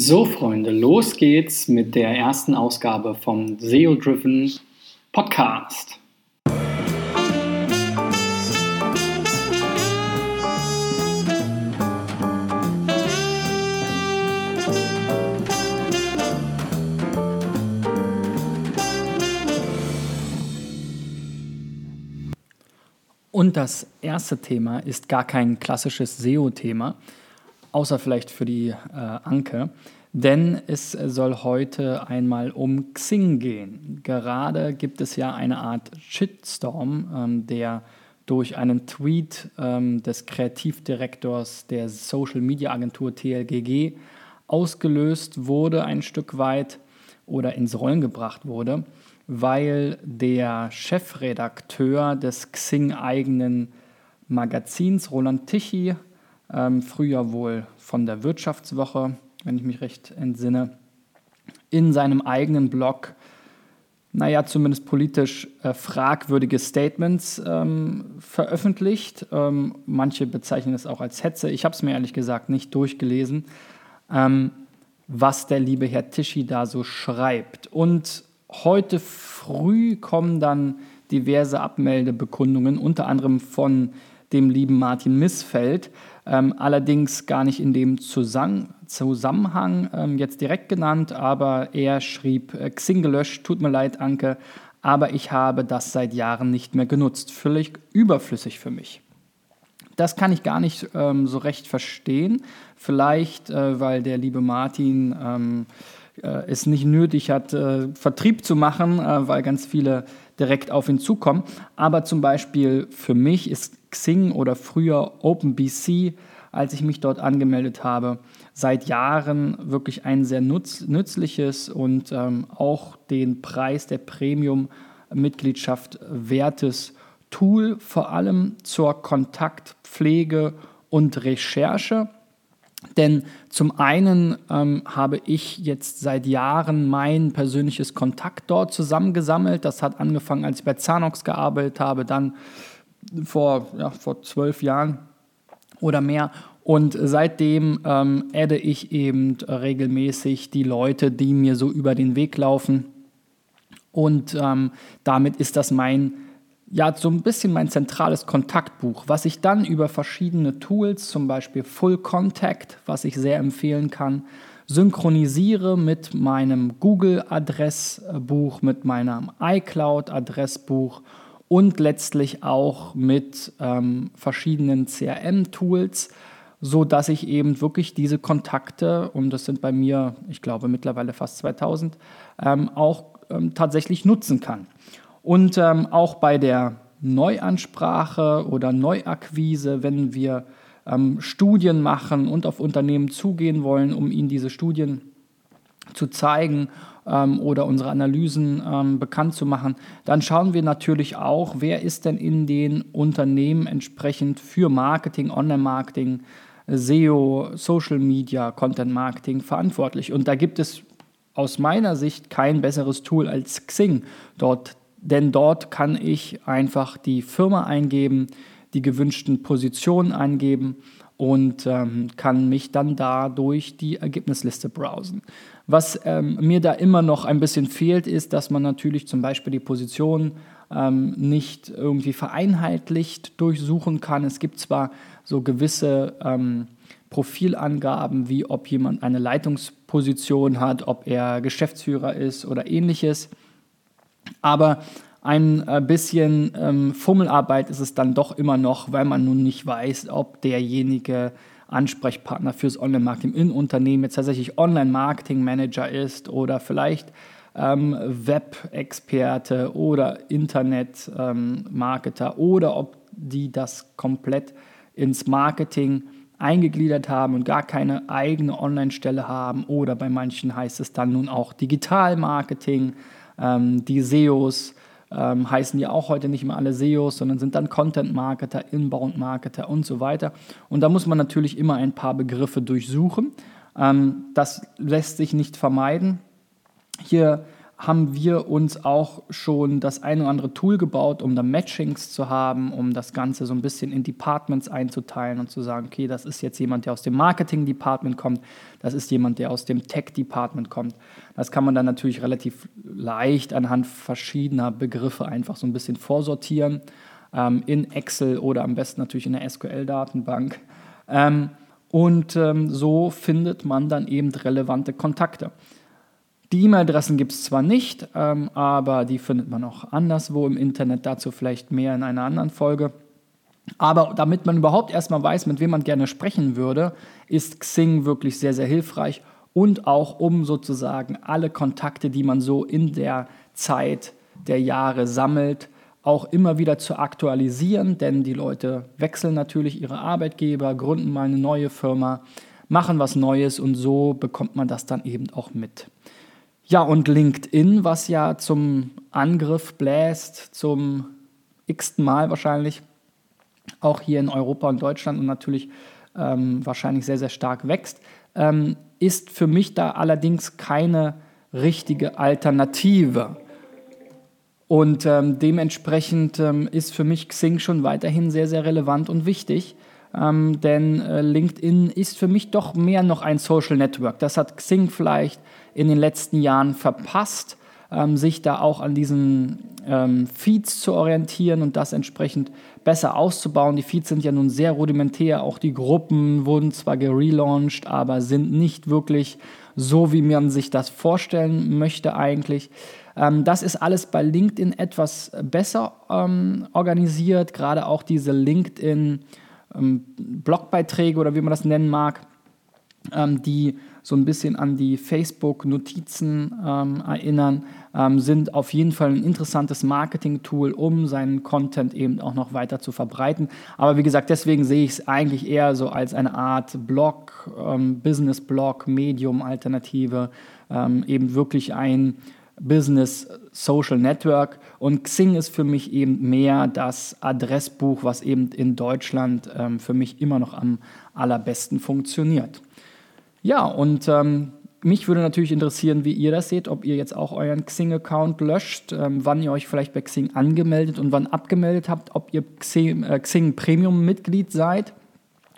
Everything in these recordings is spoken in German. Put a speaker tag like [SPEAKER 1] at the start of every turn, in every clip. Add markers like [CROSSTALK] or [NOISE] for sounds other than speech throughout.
[SPEAKER 1] So, Freunde, los geht's mit der ersten Ausgabe vom SEO Driven Podcast. Und das erste Thema ist gar kein klassisches SEO-Thema, außer vielleicht für die äh, Anke, denn es soll heute einmal um Xing gehen. Gerade gibt es ja eine Art Shitstorm, ähm, der durch einen Tweet ähm, des Kreativdirektors der Social Media Agentur TLGG ausgelöst wurde, ein Stück weit oder ins Rollen gebracht wurde, weil der Chefredakteur des Xing-eigenen Magazins, Roland Tichy, ähm, früher wohl von der Wirtschaftswoche, wenn ich mich recht entsinne, in seinem eigenen Blog, naja, zumindest politisch äh, fragwürdige Statements ähm, veröffentlicht. Ähm, manche bezeichnen es auch als Hetze. Ich habe es mir ehrlich gesagt nicht durchgelesen, ähm, was der liebe Herr Tischi da so schreibt. Und heute früh kommen dann diverse Abmeldebekundungen, unter anderem von dem lieben Martin Missfeld, ähm, allerdings gar nicht in dem Zusammenhang, Zusammenhang ähm, jetzt direkt genannt, aber er schrieb, äh, Xing gelöscht, tut mir leid, Anke, aber ich habe das seit Jahren nicht mehr genutzt. Völlig überflüssig für mich. Das kann ich gar nicht ähm, so recht verstehen. Vielleicht, äh, weil der liebe Martin ähm, äh, es nicht nötig hat, äh, Vertrieb zu machen, äh, weil ganz viele direkt auf ihn zukommen. Aber zum Beispiel für mich ist Xing oder früher OpenBC, als ich mich dort angemeldet habe, seit Jahren wirklich ein sehr nützliches und ähm, auch den Preis der Premium-Mitgliedschaft wertes Tool, vor allem zur Kontaktpflege und Recherche. Denn zum einen ähm, habe ich jetzt seit Jahren mein persönliches Kontakt dort zusammengesammelt. Das hat angefangen, als ich bei Zanox gearbeitet habe, dann vor, ja, vor zwölf Jahren oder mehr. Und seitdem ähm, adde ich eben regelmäßig die Leute, die mir so über den Weg laufen. Und ähm, damit ist das mein ja, so ein bisschen mein zentrales Kontaktbuch, was ich dann über verschiedene Tools, zum Beispiel Full Contact, was ich sehr empfehlen kann, synchronisiere mit meinem Google-Adressbuch, mit meinem iCloud-Adressbuch und letztlich auch mit ähm, verschiedenen CRM-Tools, so dass ich eben wirklich diese Kontakte, und das sind bei mir, ich glaube mittlerweile fast 2000, ähm, auch ähm, tatsächlich nutzen kann. Und ähm, auch bei der Neuansprache oder Neuakquise, wenn wir ähm, Studien machen und auf Unternehmen zugehen wollen, um ihnen diese Studien zu zeigen ähm, oder unsere Analysen ähm, bekannt zu machen, dann schauen wir natürlich auch, wer ist denn in den Unternehmen entsprechend für Marketing, Online-Marketing, SEO, Social Media, Content Marketing verantwortlich. Und da gibt es aus meiner Sicht kein besseres Tool als Xing. Dort denn dort kann ich einfach die Firma eingeben, die gewünschten Positionen eingeben und ähm, kann mich dann da durch die Ergebnisliste browsen. Was ähm, mir da immer noch ein bisschen fehlt, ist, dass man natürlich zum Beispiel die Position ähm, nicht irgendwie vereinheitlicht durchsuchen kann. Es gibt zwar so gewisse ähm, Profilangaben, wie ob jemand eine Leitungsposition hat, ob er Geschäftsführer ist oder ähnliches. Aber ein äh, bisschen ähm, Fummelarbeit ist es dann doch immer noch, weil man nun nicht weiß, ob derjenige Ansprechpartner fürs Online-Marketing im Unternehmen jetzt tatsächlich Online-Marketing-Manager ist oder vielleicht ähm, Web-Experte oder Internet-Marketer ähm, oder ob die das komplett ins Marketing eingegliedert haben und gar keine eigene Online-Stelle haben oder bei manchen heißt es dann nun auch Digital-Marketing ähm, die SEOs ähm, heißen ja auch heute nicht mehr alle SEOs, sondern sind dann Content-Marketer, Inbound-Marketer und so weiter. Und da muss man natürlich immer ein paar Begriffe durchsuchen. Ähm, das lässt sich nicht vermeiden. Hier haben wir uns auch schon das ein oder andere Tool gebaut, um da Matchings zu haben, um das Ganze so ein bisschen in Departments einzuteilen und zu sagen, okay, das ist jetzt jemand, der aus dem Marketing-Department kommt, das ist jemand, der aus dem Tech-Department kommt. Das kann man dann natürlich relativ leicht anhand verschiedener Begriffe einfach so ein bisschen vorsortieren, ähm, in Excel oder am besten natürlich in der SQL-Datenbank. Ähm, und ähm, so findet man dann eben relevante Kontakte. Die E-Mail-Adressen gibt es zwar nicht, ähm, aber die findet man auch anderswo im Internet, dazu vielleicht mehr in einer anderen Folge. Aber damit man überhaupt erstmal weiß, mit wem man gerne sprechen würde, ist Xing wirklich sehr, sehr hilfreich und auch um sozusagen alle Kontakte, die man so in der Zeit der Jahre sammelt, auch immer wieder zu aktualisieren, denn die Leute wechseln natürlich ihre Arbeitgeber, gründen mal eine neue Firma, machen was Neues und so bekommt man das dann eben auch mit. Ja, und LinkedIn, was ja zum Angriff bläst, zum x-ten Mal wahrscheinlich, auch hier in Europa und Deutschland und natürlich ähm, wahrscheinlich sehr, sehr stark wächst, ähm, ist für mich da allerdings keine richtige Alternative. Und ähm, dementsprechend ähm, ist für mich Xing schon weiterhin sehr, sehr relevant und wichtig. Ähm, denn äh, LinkedIn ist für mich doch mehr noch ein Social Network. Das hat Xing vielleicht in den letzten Jahren verpasst, ähm, sich da auch an diesen ähm, Feeds zu orientieren und das entsprechend besser auszubauen. Die Feeds sind ja nun sehr rudimentär, auch die Gruppen wurden zwar gelauncht, aber sind nicht wirklich so, wie man sich das vorstellen möchte eigentlich. Ähm, das ist alles bei LinkedIn etwas besser ähm, organisiert, gerade auch diese LinkedIn- ähm, Blogbeiträge oder wie man das nennen mag, ähm, die so ein bisschen an die Facebook-Notizen ähm, erinnern, ähm, sind auf jeden Fall ein interessantes Marketing-Tool, um seinen Content eben auch noch weiter zu verbreiten. Aber wie gesagt, deswegen sehe ich es eigentlich eher so als eine Art Blog, ähm, Business-Blog, Medium-Alternative, ähm, eben wirklich ein Business Social Network. Und Xing ist für mich eben mehr das Adressbuch, was eben in Deutschland ähm, für mich immer noch am allerbesten funktioniert. Ja, und ähm, mich würde natürlich interessieren, wie ihr das seht, ob ihr jetzt auch euren Xing-Account löscht, ähm, wann ihr euch vielleicht bei Xing angemeldet und wann abgemeldet habt, ob ihr Xing, äh, Xing Premium-Mitglied seid,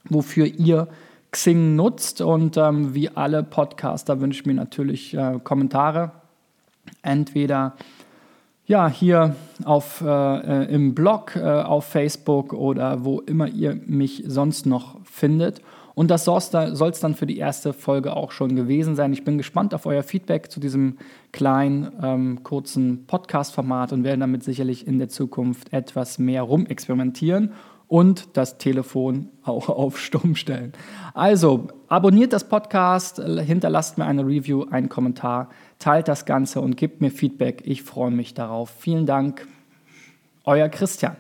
[SPEAKER 1] wofür ihr Xing nutzt. Und ähm, wie alle Podcaster wünsche ich mir natürlich äh, Kommentare entweder ja, hier auf, äh, im Blog, äh, auf Facebook oder wo immer ihr mich sonst noch findet. Und das soll es dann für die erste Folge auch schon gewesen sein. Ich bin gespannt auf euer Feedback zu diesem kleinen, ähm, kurzen Podcast-Format und werde damit sicherlich in der Zukunft etwas mehr rumexperimentieren und das Telefon auch [LAUGHS] auf Stumm stellen. Also abonniert das Podcast, hinterlasst mir eine Review, einen Kommentar, teilt das Ganze und gebt mir Feedback. Ich freue mich darauf. Vielen Dank, euer Christian.